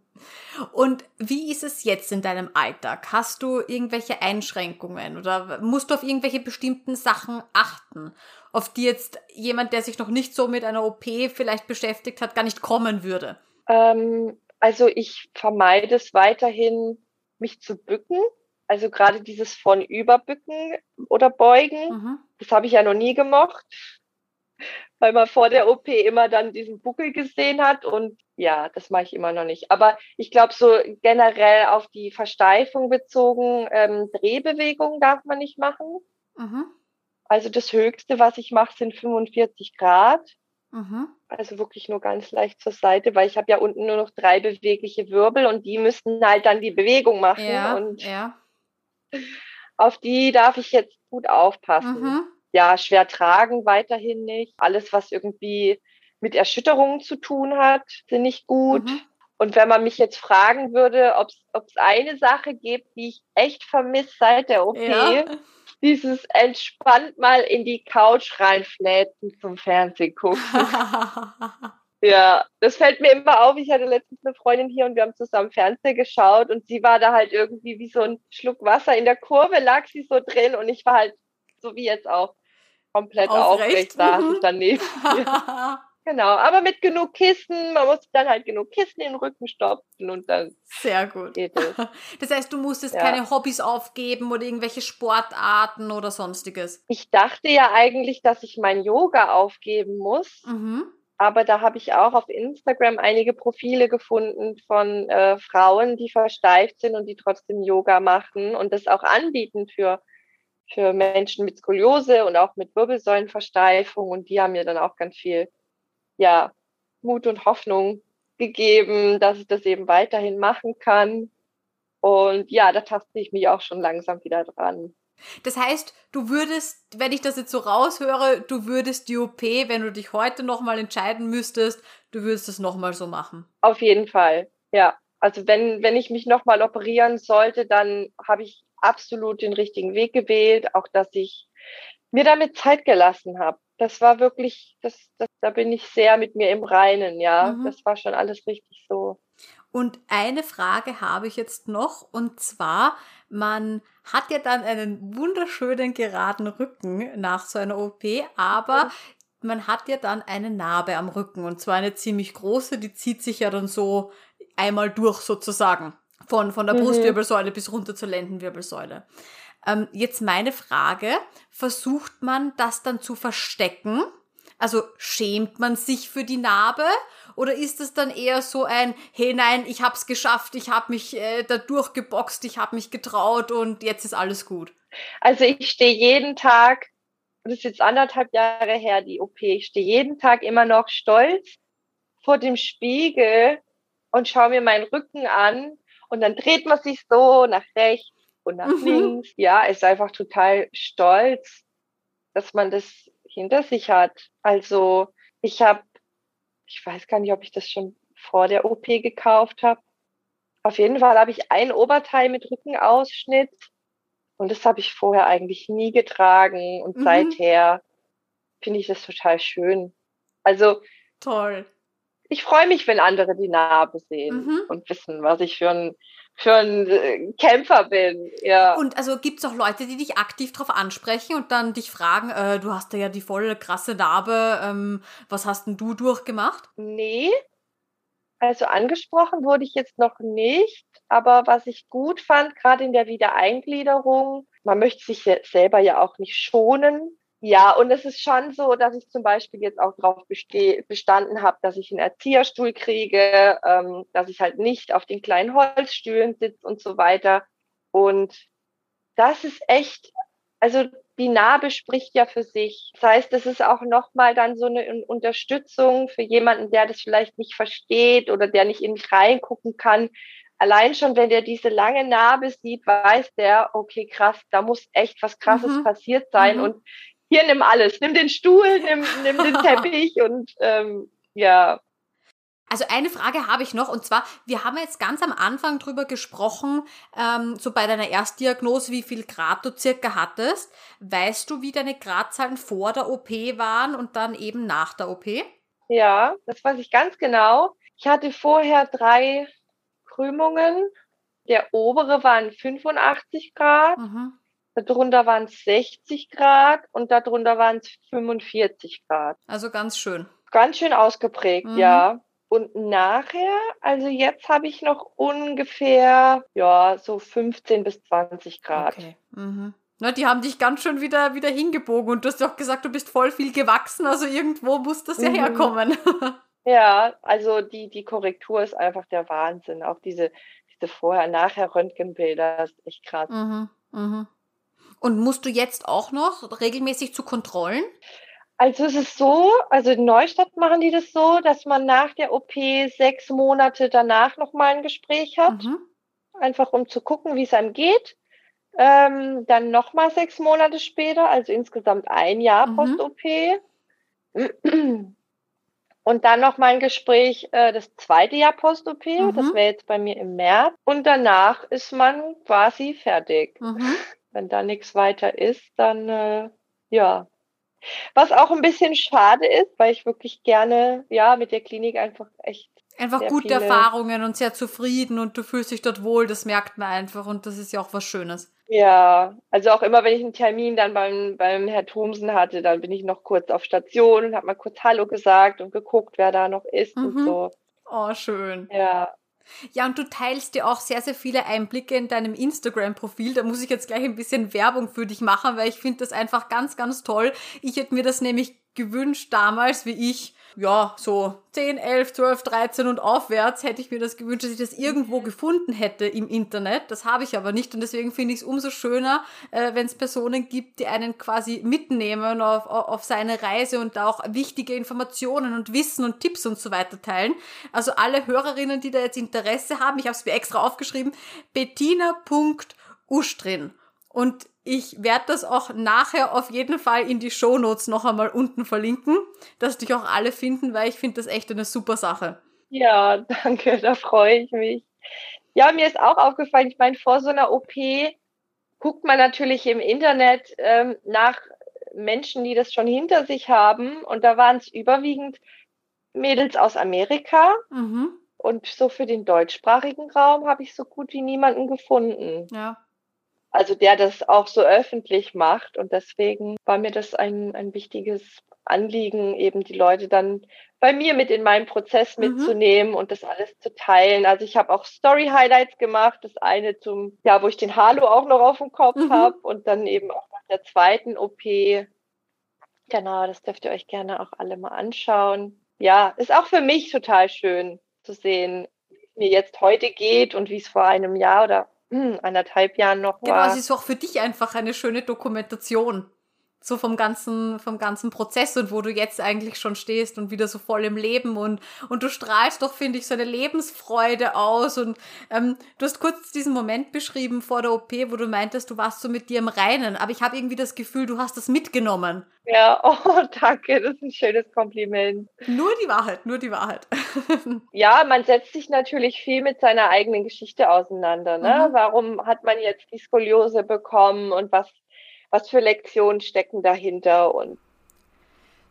Und wie ist es jetzt in deinem Alltag? Hast du irgendwelche Einschränkungen oder musst du auf irgendwelche bestimmten Sachen achten, auf die jetzt jemand, der sich noch nicht so mit einer OP vielleicht beschäftigt hat, gar nicht kommen würde? Ähm, also ich vermeide es weiterhin, mich zu bücken. Also gerade dieses von überbücken oder beugen, mhm. das habe ich ja noch nie gemocht weil man vor der OP immer dann diesen Buckel gesehen hat und ja, das mache ich immer noch nicht. Aber ich glaube, so generell auf die Versteifung bezogen, ähm, Drehbewegungen darf man nicht machen. Mhm. Also das Höchste, was ich mache, sind 45 Grad. Mhm. Also wirklich nur ganz leicht zur Seite, weil ich habe ja unten nur noch drei bewegliche Wirbel und die müssen halt dann die Bewegung machen. Ja, und ja. auf die darf ich jetzt gut aufpassen. Mhm ja, schwer tragen weiterhin nicht. Alles, was irgendwie mit Erschütterungen zu tun hat, sind nicht gut. Mhm. Und wenn man mich jetzt fragen würde, ob es eine Sache gibt, die ich echt vermisse seit der OP, ja. *laughs* dieses entspannt mal in die Couch reinfläten zum Fernsehen gucken. *laughs* ja, das fällt mir immer auf. Ich hatte letztens eine Freundin hier und wir haben zusammen Fernsehen geschaut und sie war da halt irgendwie wie so ein Schluck Wasser in der Kurve, lag sie so drin und ich war halt so wie jetzt auch komplett aufrecht, aufrecht saß ich daneben. *laughs* Genau, aber mit genug Kissen, man muss dann halt genug Kissen in den Rücken stopfen und dann. Sehr gut. Geht es. *laughs* Das heißt, du musstest ja. keine Hobbys aufgeben oder irgendwelche Sportarten oder sonstiges. Ich dachte ja eigentlich, dass ich mein Yoga aufgeben muss. Mhm. Aber da habe ich auch auf Instagram einige Profile gefunden von äh, Frauen, die versteift sind und die trotzdem Yoga machen und das auch anbieten für, für Menschen mit Skoliose und auch mit Wirbelsäulenversteifung. Und die haben mir dann auch ganz viel ja, Mut und Hoffnung gegeben, dass ich das eben weiterhin machen kann. Und ja, da taste ich mich auch schon langsam wieder dran. Das heißt, du würdest, wenn ich das jetzt so raushöre, du würdest die OP, wenn du dich heute nochmal entscheiden müsstest, du würdest es nochmal so machen. Auf jeden Fall, ja. Also wenn, wenn ich mich nochmal operieren sollte, dann habe ich absolut den richtigen Weg gewählt, auch dass ich mir damit Zeit gelassen habe das war wirklich, das, das, da bin ich sehr mit mir im Reinen, ja. Mhm. Das war schon alles richtig so. Und eine Frage habe ich jetzt noch, und zwar, man hat ja dann einen wunderschönen geraden Rücken nach so einer OP, aber man hat ja dann eine Narbe am Rücken, und zwar eine ziemlich große, die zieht sich ja dann so einmal durch sozusagen. Von, von der mhm. Brustwirbelsäule bis runter zur Lendenwirbelsäule. Ähm, jetzt meine Frage, versucht man das dann zu verstecken? Also schämt man sich für die Narbe oder ist es dann eher so ein hey nein, ich hab's geschafft, ich hab mich äh, da durchgeboxt, ich hab mich getraut und jetzt ist alles gut? Also ich stehe jeden Tag, das ist jetzt anderthalb Jahre her die OP, ich stehe jeden Tag immer noch stolz vor dem Spiegel und schaue mir meinen Rücken an und dann dreht man sich so nach rechts und nach mhm. links. Ja, ist einfach total stolz, dass man das hinter sich hat. Also ich habe, ich weiß gar nicht, ob ich das schon vor der OP gekauft habe. Auf jeden Fall habe ich ein Oberteil mit Rückenausschnitt und das habe ich vorher eigentlich nie getragen und mhm. seither finde ich das total schön. Also toll. Ich freue mich, wenn andere die Narbe sehen mhm. und wissen, was ich für ein für ein äh, Kämpfer bin. Ja. Und also gibt's auch Leute, die dich aktiv darauf ansprechen und dann dich fragen, äh, du hast ja die voll krasse Narbe, ähm, was hast denn du durchgemacht? Nee. Also angesprochen wurde ich jetzt noch nicht, aber was ich gut fand, gerade in der Wiedereingliederung, man möchte sich selber ja auch nicht schonen. Ja, und es ist schon so, dass ich zum Beispiel jetzt auch darauf bestanden habe, dass ich einen Erzieherstuhl kriege, ähm, dass ich halt nicht auf den kleinen Holzstühlen sitze und so weiter. Und das ist echt, also die Narbe spricht ja für sich. Das heißt, das ist auch nochmal dann so eine Unterstützung für jemanden, der das vielleicht nicht versteht oder der nicht in mich reingucken kann. Allein schon, wenn der diese lange Narbe sieht, weiß der, okay, krass, da muss echt was Krasses mhm. passiert sein. Mhm. Und hier nimm alles, nimm den Stuhl, nimm, nimm den *laughs* Teppich und ähm, ja. Also eine Frage habe ich noch und zwar, wir haben jetzt ganz am Anfang drüber gesprochen, ähm, so bei deiner Erstdiagnose, wie viel Grad du circa hattest. Weißt du, wie deine Gradzahlen vor der OP waren und dann eben nach der OP? Ja, das weiß ich ganz genau. Ich hatte vorher drei Krümmungen. Der obere waren 85 Grad. Mhm. Darunter waren es 60 Grad und darunter waren es 45 Grad. Also ganz schön. Ganz schön ausgeprägt, mhm. ja. Und nachher, also jetzt habe ich noch ungefähr, ja, so 15 bis 20 Grad. Okay. Mhm. Na, die haben dich ganz schön wieder, wieder hingebogen und du hast ja auch gesagt, du bist voll viel gewachsen, also irgendwo muss das ja mhm. herkommen. *laughs* ja, also die, die Korrektur ist einfach der Wahnsinn. Auch diese, diese Vorher-Nachher-Röntgenbilder ist echt krass. Mhm. Mhm. Und musst du jetzt auch noch regelmäßig zu Kontrollen? Also es ist so, also in Neustadt machen die das so, dass man nach der OP sechs Monate danach nochmal ein Gespräch hat. Mhm. Einfach um zu gucken, wie es einem geht. Ähm, dann nochmal sechs Monate später, also insgesamt ein Jahr mhm. Post-OP. Und dann noch mal ein Gespräch, äh, das zweite Jahr Post-OP, mhm. das wäre jetzt bei mir im März. Und danach ist man quasi fertig. Mhm. Wenn da nichts weiter ist, dann äh, ja. Was auch ein bisschen schade ist, weil ich wirklich gerne ja mit der Klinik einfach echt einfach gute Erfahrungen und sehr zufrieden und du fühlst dich dort wohl, das merkt man einfach und das ist ja auch was Schönes. Ja, also auch immer, wenn ich einen Termin dann beim, beim Herr Thomsen hatte, dann bin ich noch kurz auf Station und habe mal kurz Hallo gesagt und geguckt, wer da noch ist mhm. und so. Oh, schön. Ja. Ja, und du teilst dir auch sehr, sehr viele Einblicke in deinem Instagram-Profil. Da muss ich jetzt gleich ein bisschen Werbung für dich machen, weil ich finde das einfach ganz, ganz toll. Ich hätte mir das nämlich gewünscht damals, wie ich ja, so 10, 11, 12, 13 und aufwärts hätte ich mir das gewünscht, dass ich das irgendwo gefunden hätte im Internet. Das habe ich aber nicht und deswegen finde ich es umso schöner, äh, wenn es Personen gibt, die einen quasi mitnehmen auf, auf seine Reise und da auch wichtige Informationen und Wissen und Tipps und so weiter teilen. Also alle Hörerinnen, die da jetzt Interesse haben, ich habe es mir extra aufgeschrieben, bettina.ustrin. Und ich werde das auch nachher auf jeden Fall in die Shownotes noch einmal unten verlinken, dass dich auch alle finden, weil ich finde das echt eine super Sache. Ja, *laughs* danke, da freue ich mich. Ja, mir ist auch aufgefallen, ich meine, vor so einer OP guckt man natürlich im Internet ähm, nach Menschen, die das schon hinter sich haben. Und da waren es überwiegend Mädels aus Amerika. Mhm. Und so für den deutschsprachigen Raum habe ich so gut wie niemanden gefunden. Ja also der das auch so öffentlich macht. Und deswegen war mir das ein, ein wichtiges Anliegen, eben die Leute dann bei mir mit in meinen Prozess mhm. mitzunehmen und das alles zu teilen. Also ich habe auch Story-Highlights gemacht. Das eine zum, ja, wo ich den Halo auch noch auf dem Kopf mhm. habe und dann eben auch nach der zweiten OP. Genau, das dürft ihr euch gerne auch alle mal anschauen. Ja, ist auch für mich total schön zu sehen, wie es mir jetzt heute geht und wie es vor einem Jahr oder hm, anderthalb Jahren noch war. Genau, es ist auch für dich einfach eine schöne Dokumentation so vom ganzen, vom ganzen Prozess und wo du jetzt eigentlich schon stehst und wieder so voll im Leben und, und du strahlst doch, finde ich, so eine Lebensfreude aus und ähm, du hast kurz diesen Moment beschrieben vor der OP, wo du meintest, du warst so mit dir im Reinen, aber ich habe irgendwie das Gefühl, du hast das mitgenommen. Ja, *laughs* oh, danke, das ist ein schönes Kompliment. Nur die Wahrheit, nur die Wahrheit. *laughs* ja, man setzt sich natürlich viel mit seiner eigenen Geschichte auseinander. Ne? Mhm. Warum hat man jetzt die Skoliose bekommen und was was für Lektionen stecken dahinter und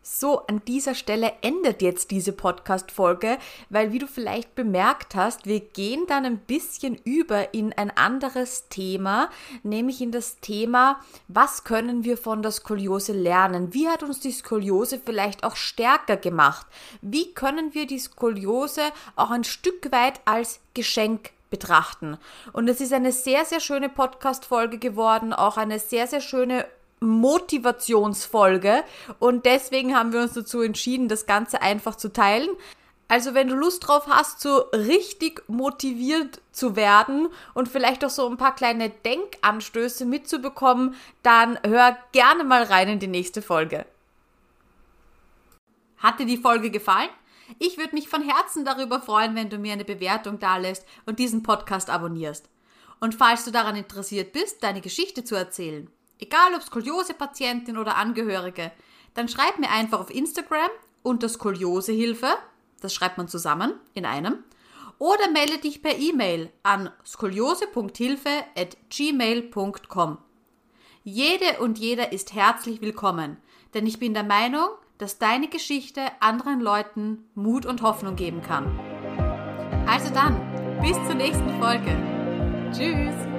so, an dieser Stelle endet jetzt diese Podcast-Folge, weil wie du vielleicht bemerkt hast, wir gehen dann ein bisschen über in ein anderes Thema, nämlich in das Thema, was können wir von der Skoliose lernen? Wie hat uns die Skoliose vielleicht auch stärker gemacht? Wie können wir die Skoliose auch ein Stück weit als Geschenk betrachten. Und es ist eine sehr, sehr schöne Podcast-Folge geworden, auch eine sehr, sehr schöne Motivationsfolge. Und deswegen haben wir uns dazu entschieden, das Ganze einfach zu teilen. Also wenn du Lust drauf hast, so richtig motiviert zu werden und vielleicht auch so ein paar kleine Denkanstöße mitzubekommen, dann hör gerne mal rein in die nächste Folge. Hat dir die Folge gefallen? Ich würde mich von Herzen darüber freuen, wenn du mir eine Bewertung dalässt und diesen Podcast abonnierst. Und falls du daran interessiert bist, deine Geschichte zu erzählen, egal ob Skoliose-Patientin oder Angehörige, dann schreib mir einfach auf Instagram unter Skoliosehilfe, das schreibt man zusammen in einem, oder melde dich per E-Mail an skoliose.hilfe@gmail.com. Jede und jeder ist herzlich willkommen, denn ich bin der Meinung, dass deine Geschichte anderen Leuten Mut und Hoffnung geben kann. Also dann, bis zur nächsten Folge. Tschüss!